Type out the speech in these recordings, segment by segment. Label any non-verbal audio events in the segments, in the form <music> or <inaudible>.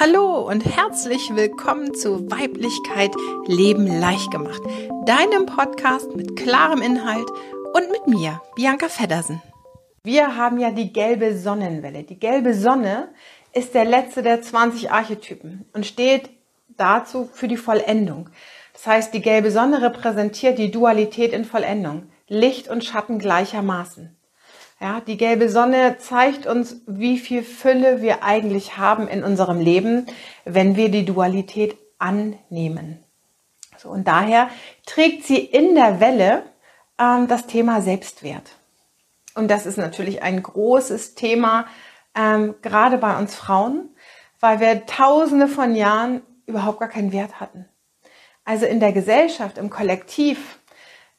Hallo und herzlich willkommen zu Weiblichkeit Leben leicht gemacht, deinem Podcast mit klarem Inhalt und mit mir, Bianca Feddersen. Wir haben ja die gelbe Sonnenwelle. Die gelbe Sonne ist der letzte der 20 Archetypen und steht dazu für die Vollendung. Das heißt, die gelbe Sonne repräsentiert die Dualität in Vollendung, Licht und Schatten gleichermaßen. Ja, die gelbe Sonne zeigt uns, wie viel Fülle wir eigentlich haben in unserem Leben, wenn wir die Dualität annehmen. So, und daher trägt sie in der Welle ähm, das Thema Selbstwert. Und das ist natürlich ein großes Thema, ähm, gerade bei uns Frauen, weil wir tausende von Jahren überhaupt gar keinen Wert hatten. Also in der Gesellschaft, im Kollektiv,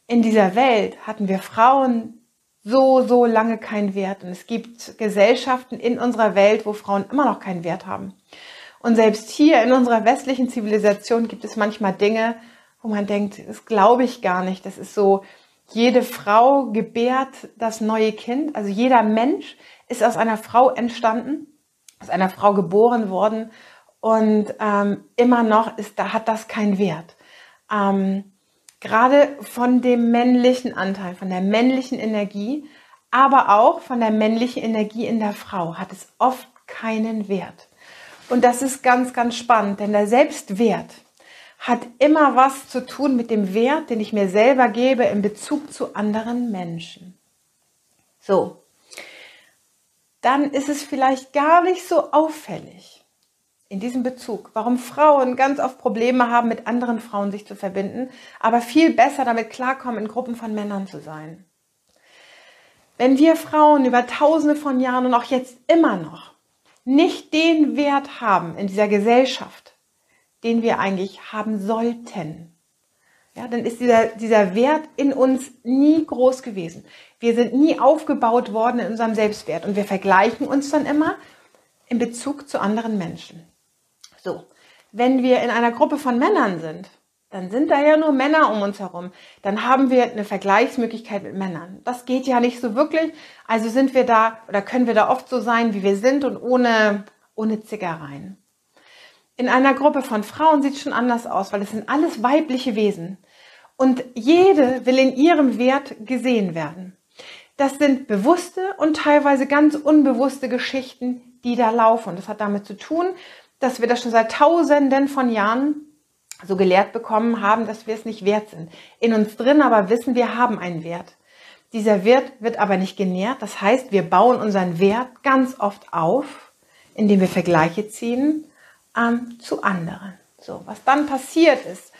in dieser Welt hatten wir Frauen so, so lange keinen Wert. Und es gibt Gesellschaften in unserer Welt, wo Frauen immer noch keinen Wert haben. Und selbst hier in unserer westlichen Zivilisation gibt es manchmal Dinge, wo man denkt, das glaube ich gar nicht. Das ist so, jede Frau gebärt das neue Kind. Also jeder Mensch ist aus einer Frau entstanden, aus einer Frau geboren worden. Und ähm, immer noch ist, da hat das keinen Wert. Ähm, gerade von dem männlichen Anteil, von der männlichen Energie, aber auch von der männlichen Energie in der Frau hat es oft keinen Wert. Und das ist ganz, ganz spannend, denn der Selbstwert hat immer was zu tun mit dem Wert, den ich mir selber gebe in Bezug zu anderen Menschen. So, dann ist es vielleicht gar nicht so auffällig, in diesem Bezug, warum Frauen ganz oft Probleme haben, mit anderen Frauen sich zu verbinden, aber viel besser damit klarkommen, in Gruppen von Männern zu sein. Wenn wir Frauen über tausende von Jahren und auch jetzt immer noch nicht den Wert haben in dieser Gesellschaft, den wir eigentlich haben sollten, ja, dann ist dieser, dieser Wert in uns nie groß gewesen. Wir sind nie aufgebaut worden in unserem Selbstwert und wir vergleichen uns dann immer in Bezug zu anderen Menschen. So, wenn wir in einer Gruppe von Männern sind, dann sind da ja nur Männer um uns herum. Dann haben wir eine Vergleichsmöglichkeit mit Männern. Das geht ja nicht so wirklich. Also sind wir da oder können wir da oft so sein, wie wir sind und ohne, ohne Zickereien. In einer Gruppe von Frauen sieht es schon anders aus, weil es sind alles weibliche Wesen. Und jede will in ihrem Wert gesehen werden. Das sind bewusste und teilweise ganz unbewusste Geschichten, die da laufen. Und das hat damit zu tun, dass wir das schon seit Tausenden von Jahren so gelehrt bekommen haben, dass wir es nicht wert sind. In uns drin aber wissen, wir haben einen Wert. Dieser Wert wird aber nicht genährt. Das heißt, wir bauen unseren Wert ganz oft auf, indem wir Vergleiche ziehen ähm, zu anderen. So, was dann passiert ist,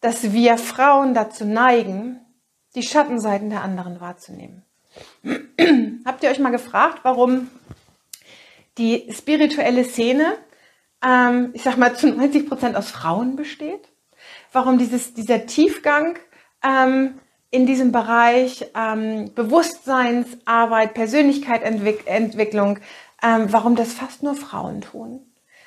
dass wir Frauen dazu neigen, die Schattenseiten der anderen wahrzunehmen. <clears throat> Habt ihr euch mal gefragt, warum die spirituelle Szene ähm, ich sag mal, zu 90 Prozent aus Frauen besteht. Warum dieses, dieser Tiefgang ähm, in diesem Bereich ähm, Bewusstseinsarbeit, Persönlichkeitsentwicklung, ähm, warum das fast nur Frauen tun.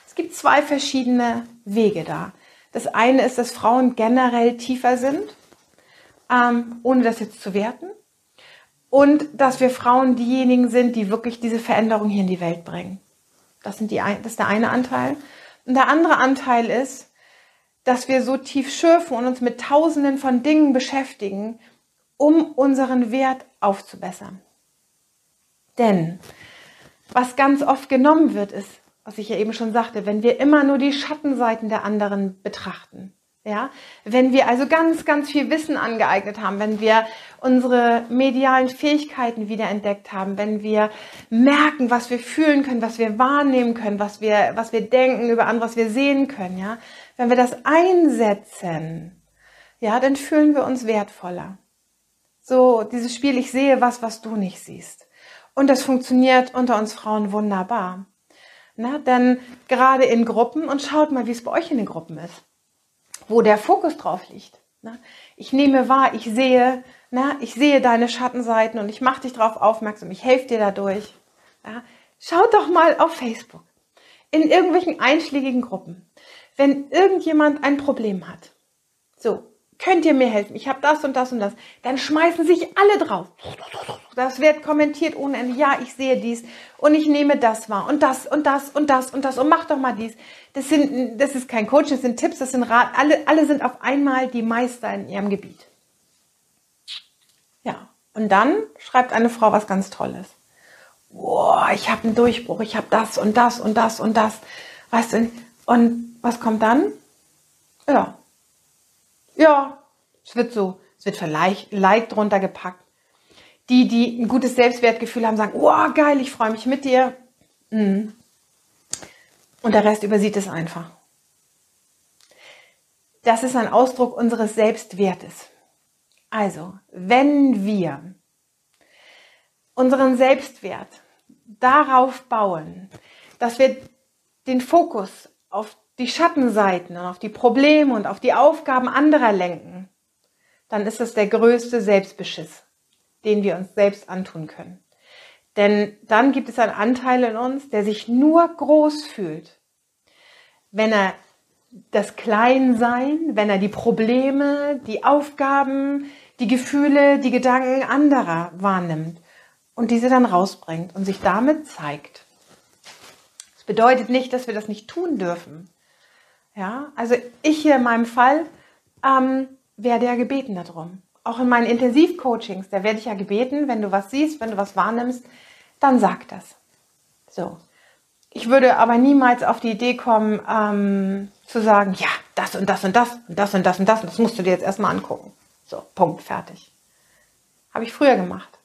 Es gibt zwei verschiedene Wege da. Das eine ist, dass Frauen generell tiefer sind, ähm, ohne das jetzt zu werten. Und dass wir Frauen diejenigen sind, die wirklich diese Veränderung hier in die Welt bringen. Das, sind die, das ist der eine Anteil. Und der andere Anteil ist, dass wir so tief schürfen und uns mit tausenden von Dingen beschäftigen, um unseren Wert aufzubessern. Denn was ganz oft genommen wird, ist, was ich ja eben schon sagte, wenn wir immer nur die Schattenseiten der anderen betrachten, ja, wenn wir also ganz, ganz viel Wissen angeeignet haben, wenn wir unsere medialen Fähigkeiten wiederentdeckt haben, wenn wir merken, was wir fühlen können, was wir wahrnehmen können, was wir, was wir denken über andere, was wir sehen können, ja, wenn wir das einsetzen, ja, dann fühlen wir uns wertvoller. So, dieses Spiel, ich sehe was, was du nicht siehst. Und das funktioniert unter uns Frauen wunderbar. Na, denn gerade in Gruppen, und schaut mal, wie es bei euch in den Gruppen ist wo der Fokus drauf liegt. Ne? Ich nehme wahr, ich sehe, ne, ich sehe deine Schattenseiten und ich mache dich darauf aufmerksam, ich helfe dir dadurch. Schaut doch mal auf Facebook, in irgendwelchen einschlägigen Gruppen, wenn irgendjemand ein Problem hat. So, Könnt ihr mir helfen? Ich habe das und das und das. Dann schmeißen sich alle drauf. Das wird kommentiert ohne Ende. Ja, ich sehe dies und ich nehme das wahr und das und das und das und das und mach doch mal dies. Das sind, das ist kein Coaching, das sind Tipps, das sind Rat. Alle, alle sind auf einmal die Meister in ihrem Gebiet. Ja. Und dann schreibt eine Frau was ganz Tolles. Boah, ich habe einen Durchbruch, ich habe das und das und das und das. Weißt du, und was kommt dann? Ja. Ja, es wird so, es wird vielleicht Like drunter gepackt. Die, die ein gutes Selbstwertgefühl haben, sagen, oh geil, ich freue mich mit dir. Mhm. Und der Rest übersieht es einfach. Das ist ein Ausdruck unseres Selbstwertes. Also, wenn wir unseren Selbstwert darauf bauen, dass wir den Fokus auf die Schattenseiten und auf die Probleme und auf die Aufgaben anderer lenken, dann ist es der größte Selbstbeschiss, den wir uns selbst antun können. Denn dann gibt es einen Anteil in uns, der sich nur groß fühlt, wenn er das Kleinsein, wenn er die Probleme, die Aufgaben, die Gefühle, die Gedanken anderer wahrnimmt und diese dann rausbringt und sich damit zeigt. Das bedeutet nicht, dass wir das nicht tun dürfen. Ja, also ich hier in meinem Fall ähm, werde ja gebeten darum. Auch in meinen Intensivcoachings, da werde ich ja gebeten, wenn du was siehst, wenn du was wahrnimmst, dann sag das. So. Ich würde aber niemals auf die Idee kommen, ähm, zu sagen, ja, das und das und das und das und das und das und das musst du dir jetzt erstmal angucken. So, Punkt, fertig. Habe ich früher gemacht.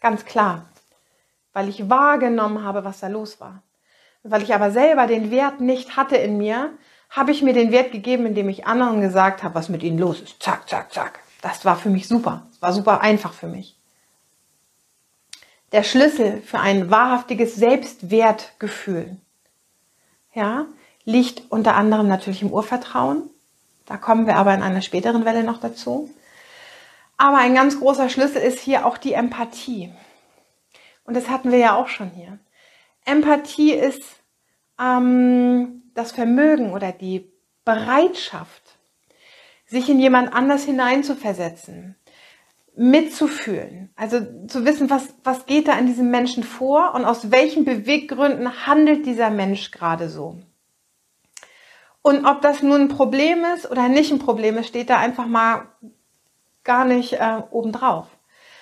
Ganz klar. Weil ich wahrgenommen habe, was da los war. Weil ich aber selber den Wert nicht hatte in mir, habe ich mir den Wert gegeben, indem ich anderen gesagt habe, was mit ihnen los ist. Zack, zack, zack. Das war für mich super. Das war super einfach für mich. Der Schlüssel für ein wahrhaftiges Selbstwertgefühl, ja, liegt unter anderem natürlich im Urvertrauen. Da kommen wir aber in einer späteren Welle noch dazu. Aber ein ganz großer Schlüssel ist hier auch die Empathie. Und das hatten wir ja auch schon hier. Empathie ist ähm, das Vermögen oder die Bereitschaft, sich in jemand anders hineinzuversetzen, mitzufühlen, also zu wissen, was, was geht da in diesem Menschen vor und aus welchen Beweggründen handelt dieser Mensch gerade so. Und ob das nun ein Problem ist oder nicht ein Problem ist, steht da einfach mal gar nicht äh, obendrauf.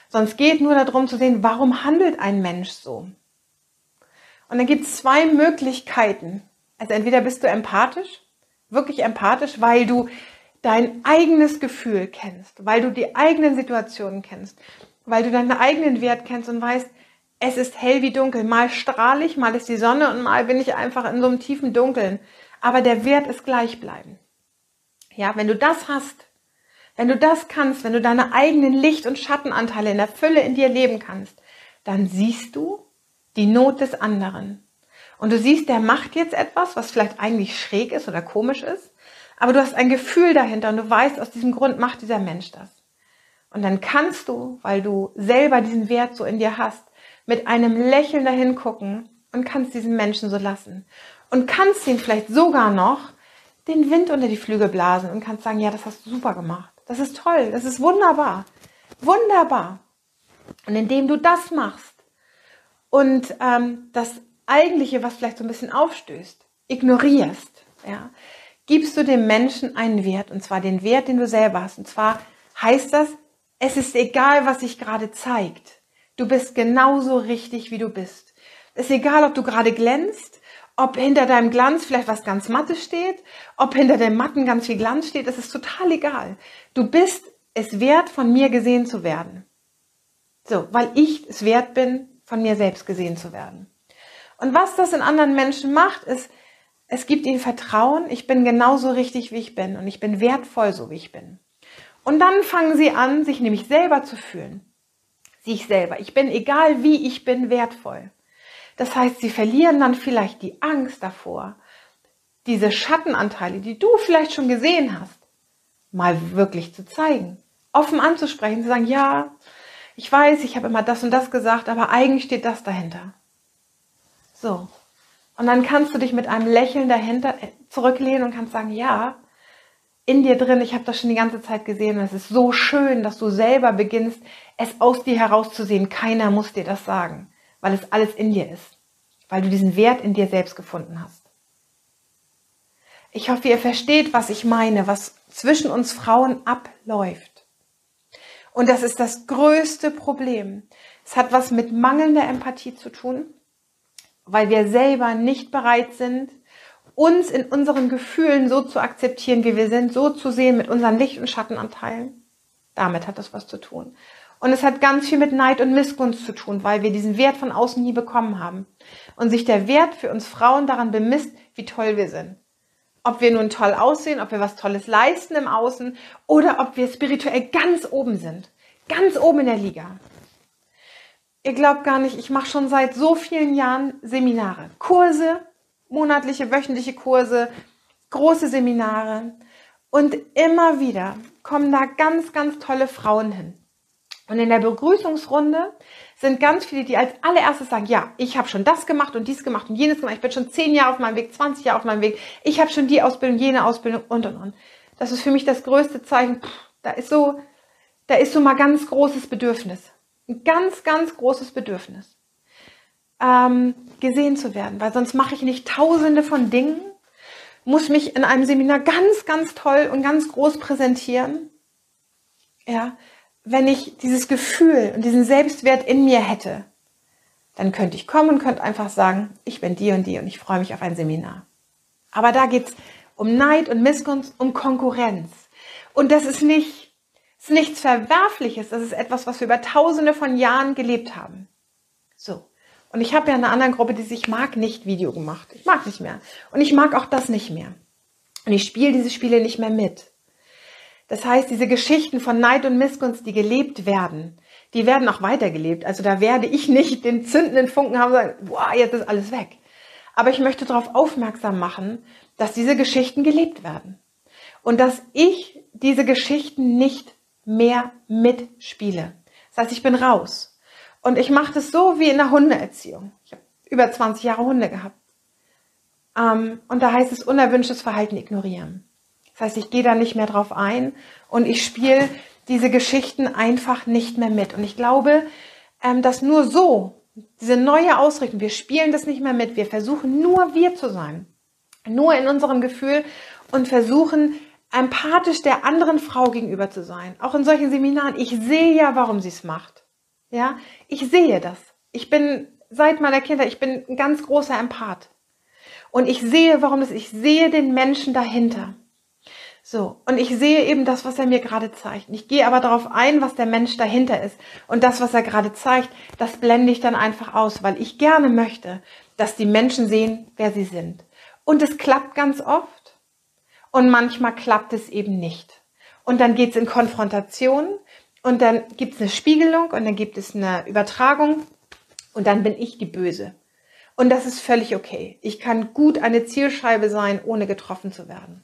Sonst geht nur darum zu sehen, warum handelt ein Mensch so. Und dann gibt es zwei Möglichkeiten. Also entweder bist du empathisch, wirklich empathisch, weil du dein eigenes Gefühl kennst, weil du die eigenen Situationen kennst, weil du deinen eigenen Wert kennst und weißt, es ist hell wie dunkel. Mal strahle ich, mal ist die Sonne und mal bin ich einfach in so einem tiefen Dunkeln. Aber der Wert ist gleichbleibend. Ja, wenn du das hast, wenn du das kannst, wenn du deine eigenen Licht- und Schattenanteile in der Fülle in dir leben kannst, dann siehst du die Not des anderen. Und du siehst, der macht jetzt etwas, was vielleicht eigentlich schräg ist oder komisch ist, aber du hast ein Gefühl dahinter und du weißt, aus diesem Grund macht dieser Mensch das. Und dann kannst du, weil du selber diesen Wert so in dir hast, mit einem Lächeln dahin gucken und kannst diesen Menschen so lassen und kannst ihn vielleicht sogar noch den Wind unter die Flügel blasen und kannst sagen, ja, das hast du super gemacht. Das ist toll, das ist wunderbar. Wunderbar. Und indem du das machst und ähm, das eigentliche, was vielleicht so ein bisschen aufstößt, ignorierst, ja, gibst du dem Menschen einen Wert, und zwar den Wert, den du selber hast. Und zwar heißt das, es ist egal, was sich gerade zeigt. Du bist genauso richtig, wie du bist. Es ist egal, ob du gerade glänzt, ob hinter deinem Glanz vielleicht was ganz Mattes steht, ob hinter dem Matten ganz viel Glanz steht, das ist total egal. Du bist es wert, von mir gesehen zu werden. So, weil ich es wert bin, von mir selbst gesehen zu werden. Und was das in anderen Menschen macht, ist, es gibt ihnen Vertrauen, ich bin genauso richtig, wie ich bin und ich bin wertvoll, so wie ich bin. Und dann fangen sie an, sich nämlich selber zu fühlen. Sich selber. Ich bin, egal wie ich bin, wertvoll. Das heißt, sie verlieren dann vielleicht die Angst davor, diese Schattenanteile, die du vielleicht schon gesehen hast, mal wirklich zu zeigen, offen anzusprechen, zu sagen, ja, ich weiß, ich habe immer das und das gesagt, aber eigentlich steht das dahinter. So. Und dann kannst du dich mit einem Lächeln dahinter äh, zurücklehnen und kannst sagen, ja, in dir drin, ich habe das schon die ganze Zeit gesehen es ist so schön, dass du selber beginnst, es aus dir herauszusehen. Keiner muss dir das sagen, weil es alles in dir ist, weil du diesen Wert in dir selbst gefunden hast. Ich hoffe, ihr versteht, was ich meine, was zwischen uns Frauen abläuft. Und das ist das größte Problem. Es hat was mit mangelnder Empathie zu tun, weil wir selber nicht bereit sind, uns in unseren Gefühlen so zu akzeptieren, wie wir sind, so zu sehen mit unseren Licht- und Schattenanteilen. Damit hat das was zu tun. Und es hat ganz viel mit Neid und Missgunst zu tun, weil wir diesen Wert von außen nie bekommen haben. Und sich der Wert für uns Frauen daran bemisst, wie toll wir sind. Ob wir nun toll aussehen, ob wir was Tolles leisten im Außen oder ob wir spirituell ganz oben sind. Ganz oben in der Liga. Ihr glaubt gar nicht, ich mache schon seit so vielen Jahren Seminare, Kurse, monatliche, wöchentliche Kurse, große Seminare. Und immer wieder kommen da ganz, ganz tolle Frauen hin. Und in der Begrüßungsrunde sind ganz viele, die als allererstes sagen, ja, ich habe schon das gemacht und dies gemacht und jenes gemacht. Ich bin schon zehn Jahre auf meinem Weg, 20 Jahre auf meinem Weg. Ich habe schon die Ausbildung, jene Ausbildung und und und. Das ist für mich das größte Zeichen. Pff, da ist so, da ist so mal ganz großes Bedürfnis. Ein ganz, ganz großes Bedürfnis. Ähm, gesehen zu werden, weil sonst mache ich nicht tausende von Dingen, muss mich in einem Seminar ganz, ganz toll und ganz groß präsentieren. Ja, wenn ich dieses Gefühl und diesen Selbstwert in mir hätte, dann könnte ich kommen und könnte einfach sagen, ich bin die und die und ich freue mich auf ein Seminar. Aber da geht's um Neid und Missgunst, um Konkurrenz. Und das ist nicht, ist nichts Verwerfliches, das ist etwas, was wir über tausende von Jahren gelebt haben. So. Und ich habe ja in einer anderen Gruppe, die sich mag nicht Video gemacht. Ich mag nicht mehr. Und ich mag auch das nicht mehr. Und ich spiele diese Spiele nicht mehr mit. Das heißt, diese Geschichten von Neid und Missgunst, die gelebt werden, die werden auch weitergelebt. Also da werde ich nicht den zündenden Funken haben und sagen, boah, jetzt ist alles weg. Aber ich möchte darauf aufmerksam machen, dass diese Geschichten gelebt werden. Und dass ich diese Geschichten nicht mehr mitspiele. Das heißt, ich bin raus. Und ich mache das so wie in der Hundeerziehung. Ich habe über 20 Jahre Hunde gehabt. Ähm, und da heißt es unerwünschtes Verhalten ignorieren. Das heißt, ich gehe da nicht mehr drauf ein und ich spiele diese Geschichten einfach nicht mehr mit. Und ich glaube, ähm, dass nur so, diese neue Ausrichtung, wir spielen das nicht mehr mit, wir versuchen nur wir zu sein, nur in unserem Gefühl und versuchen empathisch der anderen Frau gegenüber zu sein. Auch in solchen Seminaren. Ich sehe ja, warum sie es macht. Ja, ich sehe das. Ich bin seit meiner Kindheit, ich bin ein ganz großer Empath. Und ich sehe, warum das, ich sehe den Menschen dahinter. So, und ich sehe eben das, was er mir gerade zeigt. Ich gehe aber darauf ein, was der Mensch dahinter ist. Und das, was er gerade zeigt, das blende ich dann einfach aus, weil ich gerne möchte, dass die Menschen sehen, wer sie sind. Und es klappt ganz oft. Und manchmal klappt es eben nicht. Und dann geht es in Konfrontation und dann gibt es eine Spiegelung und dann gibt es eine Übertragung und dann bin ich die Böse. Und das ist völlig okay. Ich kann gut eine Zielscheibe sein, ohne getroffen zu werden.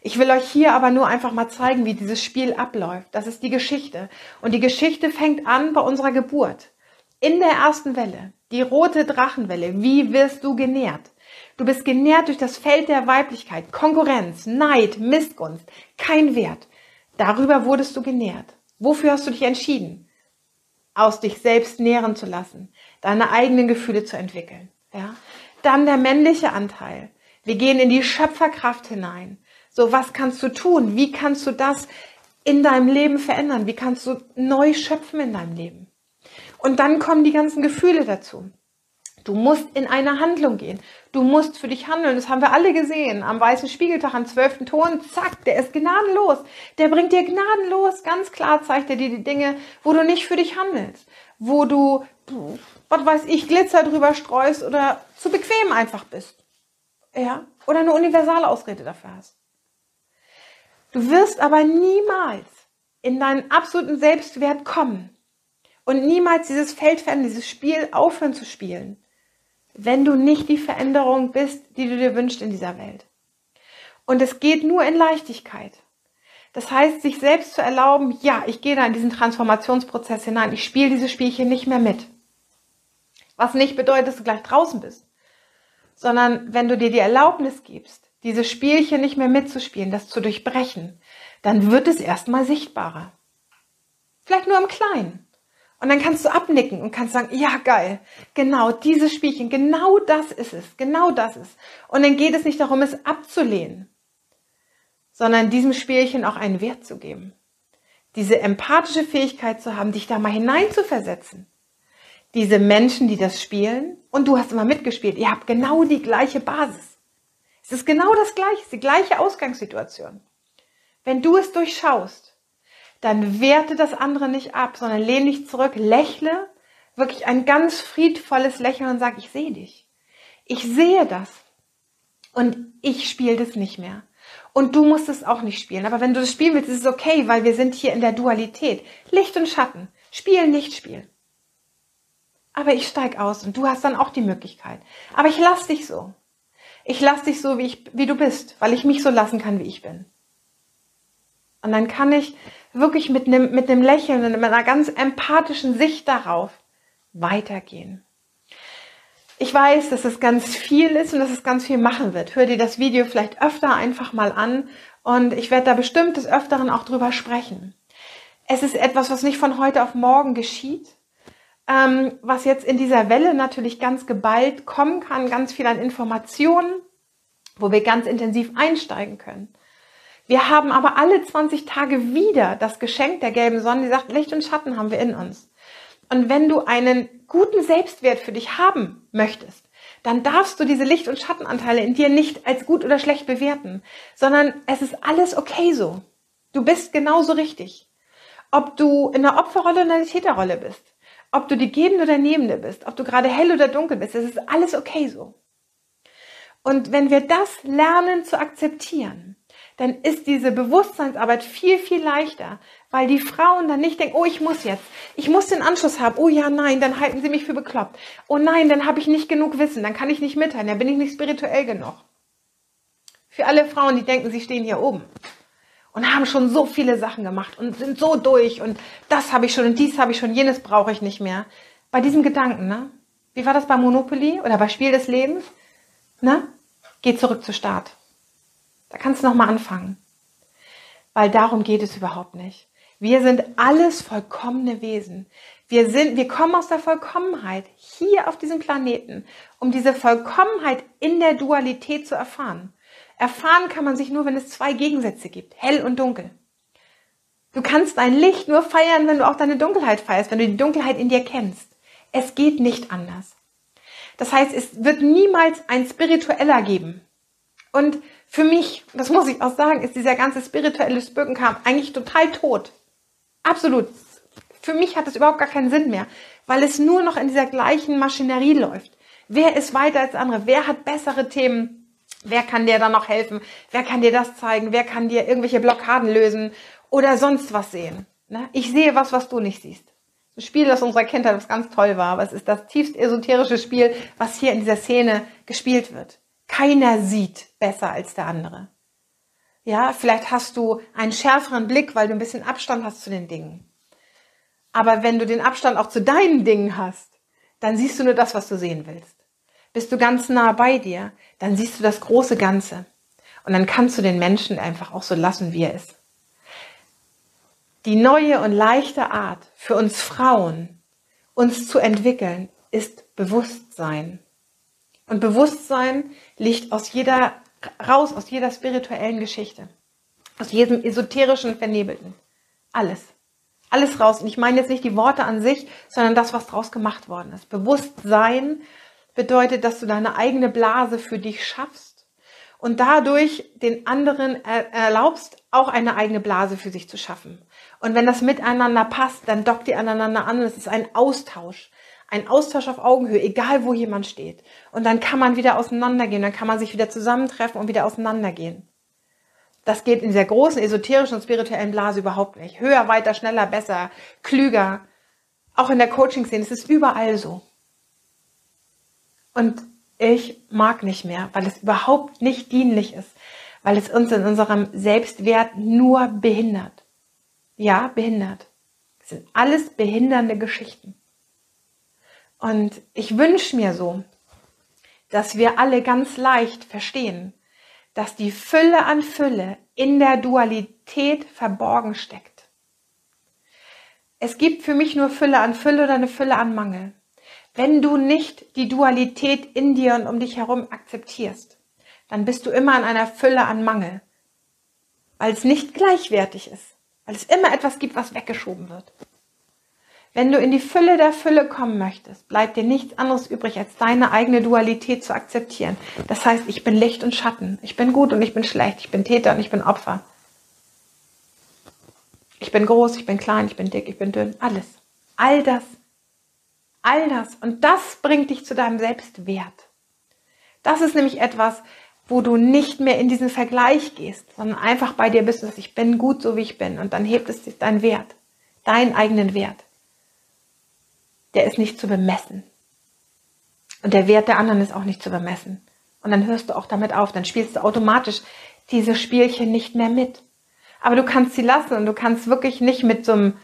Ich will euch hier aber nur einfach mal zeigen, wie dieses Spiel abläuft. Das ist die Geschichte. Und die Geschichte fängt an bei unserer Geburt. In der ersten Welle, die rote Drachenwelle. Wie wirst du genährt? Du bist genährt durch das Feld der Weiblichkeit, Konkurrenz, Neid, Missgunst, kein Wert. Darüber wurdest du genährt. Wofür hast du dich entschieden? Aus dich selbst nähren zu lassen, deine eigenen Gefühle zu entwickeln. Ja? Dann der männliche Anteil. Wir gehen in die Schöpferkraft hinein. So, was kannst du tun? Wie kannst du das in deinem Leben verändern? Wie kannst du neu schöpfen in deinem Leben? Und dann kommen die ganzen Gefühle dazu. Du musst in eine Handlung gehen. Du musst für dich handeln. Das haben wir alle gesehen. Am weißen Spiegeltag, am zwölften Ton, zack, der ist gnadenlos. Der bringt dir gnadenlos, ganz klar zeigt er dir die Dinge, wo du nicht für dich handelst. Wo du, was weiß ich, Glitzer drüber streust oder zu bequem einfach bist. Ja? Oder eine Universalausrede dafür hast. Du wirst aber niemals in deinen absoluten Selbstwert kommen und niemals dieses Feld verändern, dieses Spiel aufhören zu spielen, wenn du nicht die Veränderung bist, die du dir wünschst in dieser Welt. Und es geht nur in Leichtigkeit. Das heißt, sich selbst zu erlauben, ja, ich gehe da in diesen Transformationsprozess hinein, ich spiele dieses Spielchen nicht mehr mit. Was nicht bedeutet, dass du gleich draußen bist, sondern wenn du dir die Erlaubnis gibst, diese Spielchen nicht mehr mitzuspielen, das zu durchbrechen, dann wird es erstmal sichtbarer. Vielleicht nur im Kleinen. Und dann kannst du abnicken und kannst sagen, ja, geil, genau dieses Spielchen, genau das ist es, genau das ist. Und dann geht es nicht darum, es abzulehnen, sondern diesem Spielchen auch einen Wert zu geben. Diese empathische Fähigkeit zu haben, dich da mal hineinzuversetzen. Diese Menschen, die das spielen, und du hast immer mitgespielt, ihr habt genau die gleiche Basis. Es ist genau das gleiche, die gleiche Ausgangssituation. Wenn du es durchschaust, dann werte das andere nicht ab, sondern lehne dich zurück, lächle, wirklich ein ganz friedvolles Lächeln und sag, ich sehe dich. Ich sehe das. Und ich spiele das nicht mehr. Und du musst es auch nicht spielen. Aber wenn du das spielen willst, ist es okay, weil wir sind hier in der Dualität. Licht und Schatten. Spielen, nicht spielen. Aber ich steig aus und du hast dann auch die Möglichkeit. Aber ich lass dich so. Ich lass dich so, wie, ich, wie du bist, weil ich mich so lassen kann, wie ich bin. Und dann kann ich wirklich mit einem, mit einem Lächeln und mit einer ganz empathischen Sicht darauf weitergehen. Ich weiß, dass es ganz viel ist und dass es ganz viel machen wird. Hör dir das Video vielleicht öfter einfach mal an und ich werde da bestimmt des Öfteren auch drüber sprechen. Es ist etwas, was nicht von heute auf morgen geschieht, ähm, was jetzt in dieser Welle natürlich ganz geballt kommen kann, ganz viel an Informationen, wo wir ganz intensiv einsteigen können. Wir haben aber alle 20 Tage wieder das Geschenk der gelben Sonne, die sagt, Licht und Schatten haben wir in uns. Und wenn du einen guten Selbstwert für dich haben möchtest, dann darfst du diese Licht- und Schattenanteile in dir nicht als gut oder schlecht bewerten, sondern es ist alles okay so. Du bist genauso richtig. Ob du in der Opferrolle oder in der Täterrolle bist, ob du die Gebende oder Nehmende bist, ob du gerade hell oder dunkel bist, es ist alles okay so. Und wenn wir das lernen zu akzeptieren, dann ist diese Bewusstseinsarbeit viel, viel leichter, weil die Frauen dann nicht denken, oh, ich muss jetzt, ich muss den Anschluss haben, oh ja, nein, dann halten sie mich für bekloppt, oh nein, dann habe ich nicht genug Wissen, dann kann ich nicht mitteilen, dann bin ich nicht spirituell genug. Für alle Frauen, die denken, sie stehen hier oben und haben schon so viele Sachen gemacht und sind so durch und das habe ich schon und dies habe ich schon, jenes brauche ich nicht mehr. Bei diesem Gedanken, ne? Wie war das bei Monopoly oder bei Spiel des Lebens? Ne? Geh zurück zu Start. Da kannst du nochmal anfangen. Weil darum geht es überhaupt nicht. Wir sind alles vollkommene Wesen. Wir sind, wir kommen aus der Vollkommenheit hier auf diesem Planeten, um diese Vollkommenheit in der Dualität zu erfahren. Erfahren kann man sich nur, wenn es zwei Gegensätze gibt, hell und dunkel. Du kannst dein Licht nur feiern, wenn du auch deine Dunkelheit feierst, wenn du die Dunkelheit in dir kennst. Es geht nicht anders. Das heißt, es wird niemals ein spiritueller geben. Und für mich, das muss ich auch sagen, ist dieser ganze spirituelle Spökenkampf eigentlich total tot. Absolut. Für mich hat es überhaupt gar keinen Sinn mehr, weil es nur noch in dieser gleichen Maschinerie läuft. Wer ist weiter als andere? Wer hat bessere Themen? Wer kann dir da noch helfen? Wer kann dir das zeigen? Wer kann dir irgendwelche Blockaden lösen oder sonst was sehen? Ne? Ich sehe was, was du nicht siehst. Ein Spiel aus unserer Kindheit, was ganz toll war, aber es ist das tiefst esoterische Spiel, was hier in dieser Szene gespielt wird. Keiner sieht besser als der andere. Ja, vielleicht hast du einen schärferen Blick, weil du ein bisschen Abstand hast zu den Dingen. Aber wenn du den Abstand auch zu deinen Dingen hast, dann siehst du nur das, was du sehen willst. Bist du ganz nah bei dir, dann siehst du das große Ganze. Und dann kannst du den Menschen einfach auch so lassen, wie er ist. Die neue und leichte Art für uns Frauen, uns zu entwickeln, ist Bewusstsein. Und Bewusstsein liegt aus jeder, raus aus jeder spirituellen Geschichte. Aus jedem esoterischen Vernebelten. Alles. Alles raus. Und ich meine jetzt nicht die Worte an sich, sondern das, was draus gemacht worden ist. Bewusstsein bedeutet, dass du deine eigene Blase für dich schaffst und dadurch den anderen erlaubst, auch eine eigene Blase für sich zu schaffen. Und wenn das miteinander passt, dann dockt ihr aneinander an. Es ist ein Austausch ein Austausch auf Augenhöhe, egal wo jemand steht. Und dann kann man wieder auseinandergehen, dann kann man sich wieder zusammentreffen und wieder auseinandergehen. Das geht in dieser großen esoterischen und spirituellen Blase überhaupt nicht. Höher, weiter, schneller, besser, klüger. Auch in der Coaching-Szene, es überall so. Und ich mag nicht mehr, weil es überhaupt nicht dienlich ist, weil es uns in unserem Selbstwert nur behindert. Ja, behindert. Es sind alles behindernde Geschichten. Und ich wünsche mir so, dass wir alle ganz leicht verstehen, dass die Fülle an Fülle in der Dualität verborgen steckt. Es gibt für mich nur Fülle an Fülle oder eine Fülle an Mangel. Wenn du nicht die Dualität in dir und um dich herum akzeptierst, dann bist du immer an einer Fülle an Mangel, weil es nicht gleichwertig ist, weil es immer etwas gibt, was weggeschoben wird. Wenn du in die Fülle der Fülle kommen möchtest, bleibt dir nichts anderes übrig, als deine eigene Dualität zu akzeptieren. Das heißt, ich bin Licht und Schatten, ich bin gut und ich bin schlecht, ich bin Täter und ich bin Opfer. Ich bin groß, ich bin klein, ich bin dick, ich bin dünn, alles. All das. All das. Und das bringt dich zu deinem Selbstwert. Das ist nämlich etwas, wo du nicht mehr in diesen Vergleich gehst, sondern einfach bei dir bist und sagst, ich bin gut so wie ich bin. Und dann hebt es deinen Wert, deinen eigenen Wert der ist nicht zu bemessen. Und der Wert der anderen ist auch nicht zu bemessen. Und dann hörst du auch damit auf, dann spielst du automatisch diese Spielchen nicht mehr mit. Aber du kannst sie lassen und du kannst wirklich nicht mit so einem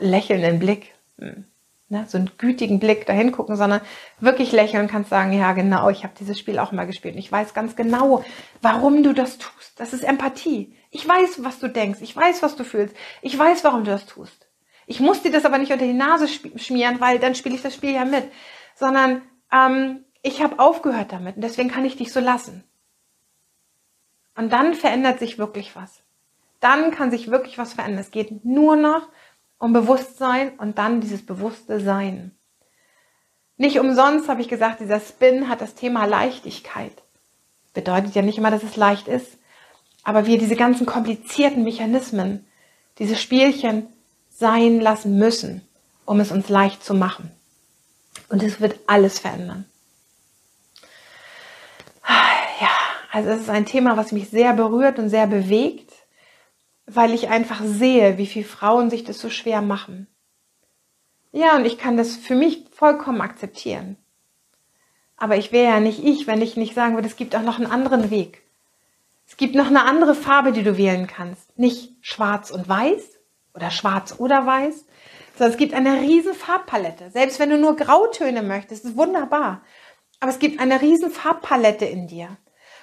lächelnden Blick, hm, ne, so einen gütigen Blick dahin gucken, sondern wirklich lächeln und kannst sagen, ja genau, ich habe dieses Spiel auch mal gespielt und ich weiß ganz genau, warum du das tust. Das ist Empathie. Ich weiß, was du denkst, ich weiß, was du fühlst, ich weiß, warum du das tust. Ich muss dir das aber nicht unter die Nase schmieren, weil dann spiele ich das Spiel ja mit. Sondern ähm, ich habe aufgehört damit und deswegen kann ich dich so lassen. Und dann verändert sich wirklich was. Dann kann sich wirklich was verändern. Es geht nur noch um Bewusstsein und dann dieses bewusste Sein. Nicht umsonst habe ich gesagt, dieser Spin hat das Thema Leichtigkeit. Bedeutet ja nicht immer, dass es leicht ist. Aber wir diese ganzen komplizierten Mechanismen, diese Spielchen sein lassen müssen, um es uns leicht zu machen. Und es wird alles verändern. Ja, also es ist ein Thema, was mich sehr berührt und sehr bewegt, weil ich einfach sehe, wie viele Frauen sich das so schwer machen. Ja, und ich kann das für mich vollkommen akzeptieren. Aber ich wäre ja nicht ich, wenn ich nicht sagen würde, es gibt auch noch einen anderen Weg. Es gibt noch eine andere Farbe, die du wählen kannst. Nicht schwarz und weiß, oder schwarz oder weiß, sondern es gibt eine riesen Farbpalette. Selbst wenn du nur Grautöne möchtest, ist wunderbar. Aber es gibt eine riesen Farbpalette in dir.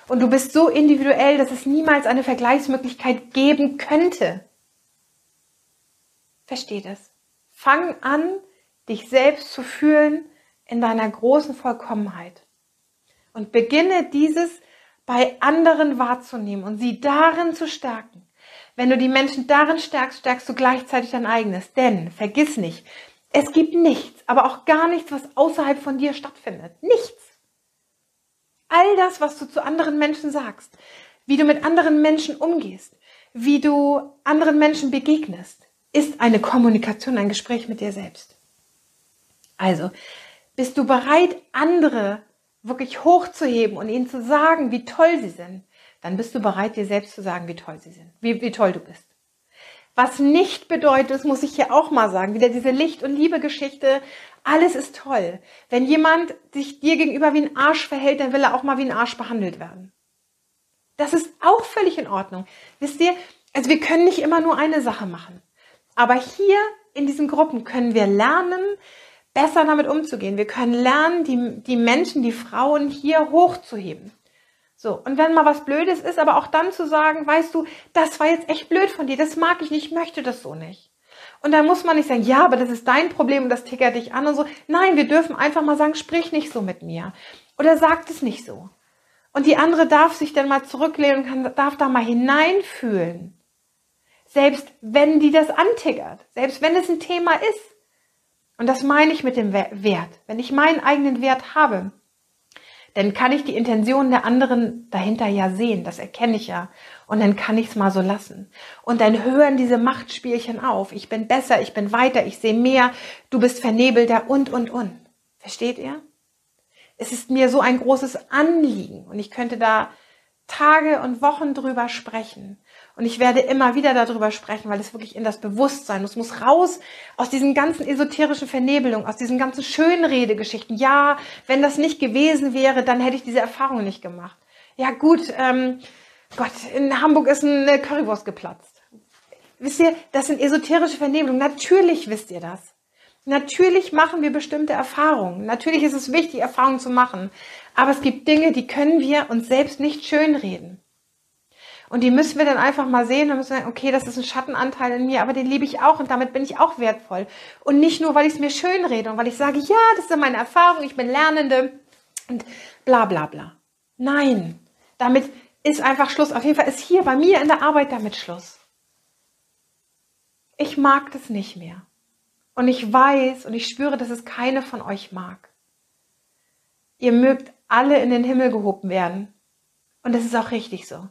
Und du bist so individuell, dass es niemals eine Vergleichsmöglichkeit geben könnte. Versteh das. Fang an, dich selbst zu fühlen in deiner großen Vollkommenheit. Und beginne dieses bei anderen wahrzunehmen und sie darin zu stärken. Wenn du die Menschen darin stärkst, stärkst du gleichzeitig dein eigenes. Denn, vergiss nicht, es gibt nichts, aber auch gar nichts, was außerhalb von dir stattfindet. Nichts. All das, was du zu anderen Menschen sagst, wie du mit anderen Menschen umgehst, wie du anderen Menschen begegnest, ist eine Kommunikation, ein Gespräch mit dir selbst. Also, bist du bereit, andere wirklich hochzuheben und ihnen zu sagen, wie toll sie sind? Dann bist du bereit, dir selbst zu sagen, wie toll sie sind, wie, wie toll du bist. Was nicht bedeutet, das muss ich hier auch mal sagen, wieder diese Licht- und Liebe-Geschichte, alles ist toll. Wenn jemand sich dir gegenüber wie ein Arsch verhält, dann will er auch mal wie ein Arsch behandelt werden. Das ist auch völlig in Ordnung. Wisst ihr, also wir können nicht immer nur eine Sache machen. Aber hier in diesen Gruppen können wir lernen, besser damit umzugehen. Wir können lernen, die, die Menschen, die Frauen hier hochzuheben. So, und wenn mal was Blödes ist, aber auch dann zu sagen, weißt du, das war jetzt echt blöd von dir, das mag ich nicht, ich möchte das so nicht. Und dann muss man nicht sagen, ja, aber das ist dein Problem und das tickert dich an und so. Nein, wir dürfen einfach mal sagen, sprich nicht so mit mir. Oder sagt es nicht so. Und die andere darf sich dann mal zurücklehnen und kann, darf da mal hineinfühlen. Selbst wenn die das antickert. Selbst wenn es ein Thema ist. Und das meine ich mit dem Wert. Wenn ich meinen eigenen Wert habe, dann kann ich die Intention der anderen dahinter ja sehen, das erkenne ich ja. Und dann kann ich es mal so lassen. Und dann hören diese Machtspielchen auf. Ich bin besser, ich bin weiter, ich sehe mehr, du bist vernebelter und, und, und. Versteht ihr? Es ist mir so ein großes Anliegen und ich könnte da Tage und Wochen drüber sprechen. Und ich werde immer wieder darüber sprechen, weil es wirklich in das Bewusstsein, es muss raus aus diesen ganzen esoterischen Vernebelungen, aus diesen ganzen Schönredegeschichten. Ja, wenn das nicht gewesen wäre, dann hätte ich diese Erfahrung nicht gemacht. Ja gut, ähm, Gott, in Hamburg ist eine Currywurst geplatzt. Wisst ihr, das sind esoterische Vernebelungen. Natürlich wisst ihr das. Natürlich machen wir bestimmte Erfahrungen. Natürlich ist es wichtig, Erfahrungen zu machen. Aber es gibt Dinge, die können wir uns selbst nicht schönreden. Und die müssen wir dann einfach mal sehen und müssen sagen, okay, das ist ein Schattenanteil in mir, aber den liebe ich auch und damit bin ich auch wertvoll. Und nicht nur, weil ich es mir schön rede und weil ich sage, ja, das ist meine Erfahrung, ich bin Lernende und bla bla bla. Nein, damit ist einfach Schluss. Auf jeden Fall ist hier bei mir in der Arbeit damit Schluss. Ich mag das nicht mehr. Und ich weiß und ich spüre, dass es keine von euch mag. Ihr mögt alle in den Himmel gehoben werden. Und das ist auch richtig so.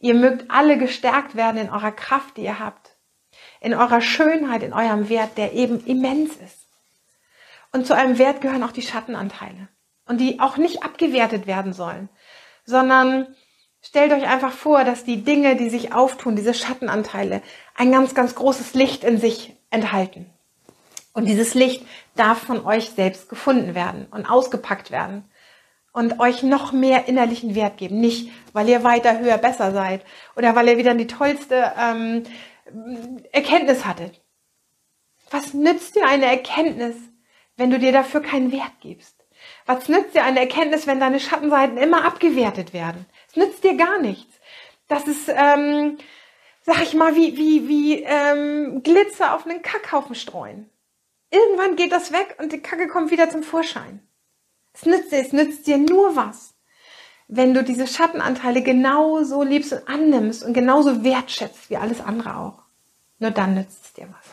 Ihr mögt alle gestärkt werden in eurer Kraft, die ihr habt. In eurer Schönheit, in eurem Wert, der eben immens ist. Und zu einem Wert gehören auch die Schattenanteile. Und die auch nicht abgewertet werden sollen, sondern stellt euch einfach vor, dass die Dinge, die sich auftun, diese Schattenanteile, ein ganz, ganz großes Licht in sich enthalten. Und dieses Licht darf von euch selbst gefunden werden und ausgepackt werden und euch noch mehr innerlichen Wert geben. Nicht, weil ihr weiter, höher, besser seid oder weil ihr wieder die tollste ähm, Erkenntnis hattet. Was nützt dir eine Erkenntnis, wenn du dir dafür keinen Wert gibst? Was nützt dir eine Erkenntnis, wenn deine Schattenseiten immer abgewertet werden? Es nützt dir gar nichts. Das ist, ähm, sag ich mal, wie, wie, wie ähm, Glitzer auf einen Kackhaufen streuen. Irgendwann geht das weg und die Kacke kommt wieder zum Vorschein. Es nützt dir, es nützt dir nur was, wenn du diese Schattenanteile genauso liebst und annimmst und genauso wertschätzt wie alles andere auch. Nur dann nützt es dir was.